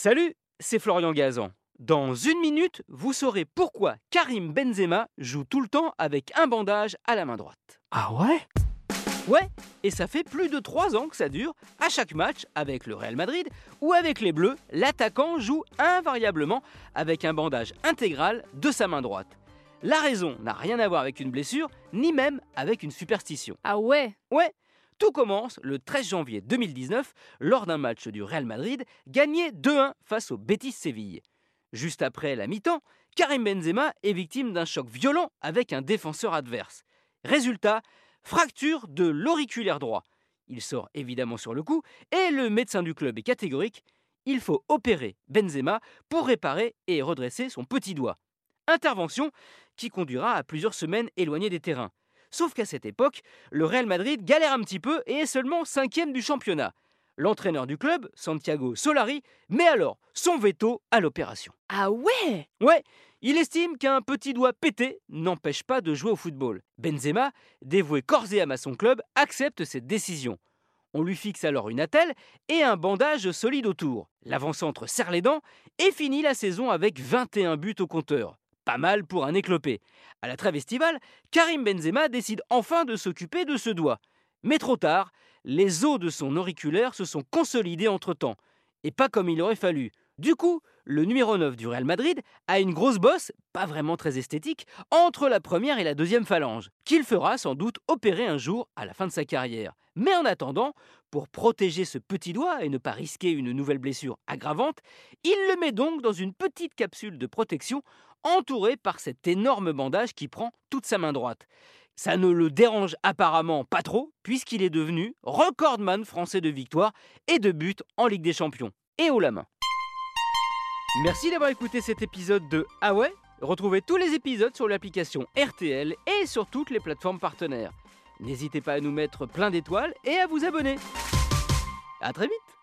Salut, c'est Florian Gazan. Dans une minute, vous saurez pourquoi Karim Benzema joue tout le temps avec un bandage à la main droite. Ah ouais? Ouais, et ça fait plus de 3 ans que ça dure. À chaque match, avec le Real Madrid ou avec les Bleus, l'attaquant joue invariablement avec un bandage intégral de sa main droite. La raison n'a rien à voir avec une blessure, ni même avec une superstition. Ah ouais? Ouais, tout commence le 13 janvier 2019 lors d'un match du Real Madrid gagné 2-1 face au Betis Séville. Juste après la mi-temps, Karim Benzema est victime d'un choc violent avec un défenseur adverse. Résultat, fracture de l'auriculaire droit. Il sort évidemment sur le coup et le médecin du club est catégorique. Il faut opérer Benzema pour réparer et redresser son petit doigt. Intervention qui conduira à plusieurs semaines éloignées des terrains. Sauf qu'à cette époque, le Real Madrid galère un petit peu et est seulement cinquième du championnat. L'entraîneur du club, Santiago Solari, met alors son veto à l'opération. Ah ouais? Ouais, il estime qu'un petit doigt pété n'empêche pas de jouer au football. Benzema, dévoué corps et âme à son club, accepte cette décision. On lui fixe alors une attelle et un bandage solide autour. L'avant-centre serre les dents et finit la saison avec 21 buts au compteur. Pas mal pour un éclopé. À la trêve estivale, Karim Benzema décide enfin de s'occuper de ce doigt. Mais trop tard, les os de son auriculaire se sont consolidés entre-temps. Et pas comme il aurait fallu. Du coup, le numéro 9 du Real Madrid a une grosse bosse, pas vraiment très esthétique, entre la première et la deuxième phalange, qu'il fera sans doute opérer un jour à la fin de sa carrière. Mais en attendant, pour protéger ce petit doigt et ne pas risquer une nouvelle blessure aggravante, il le met donc dans une petite capsule de protection entourée par cet énorme bandage qui prend toute sa main droite. Ça ne le dérange apparemment pas trop, puisqu'il est devenu recordman français de victoires et de buts en Ligue des Champions, et haut la main. Merci d'avoir écouté cet épisode de Ah Retrouvez tous les épisodes sur l'application RTL et sur toutes les plateformes partenaires. N'hésitez pas à nous mettre plein d'étoiles et à vous abonner. A très vite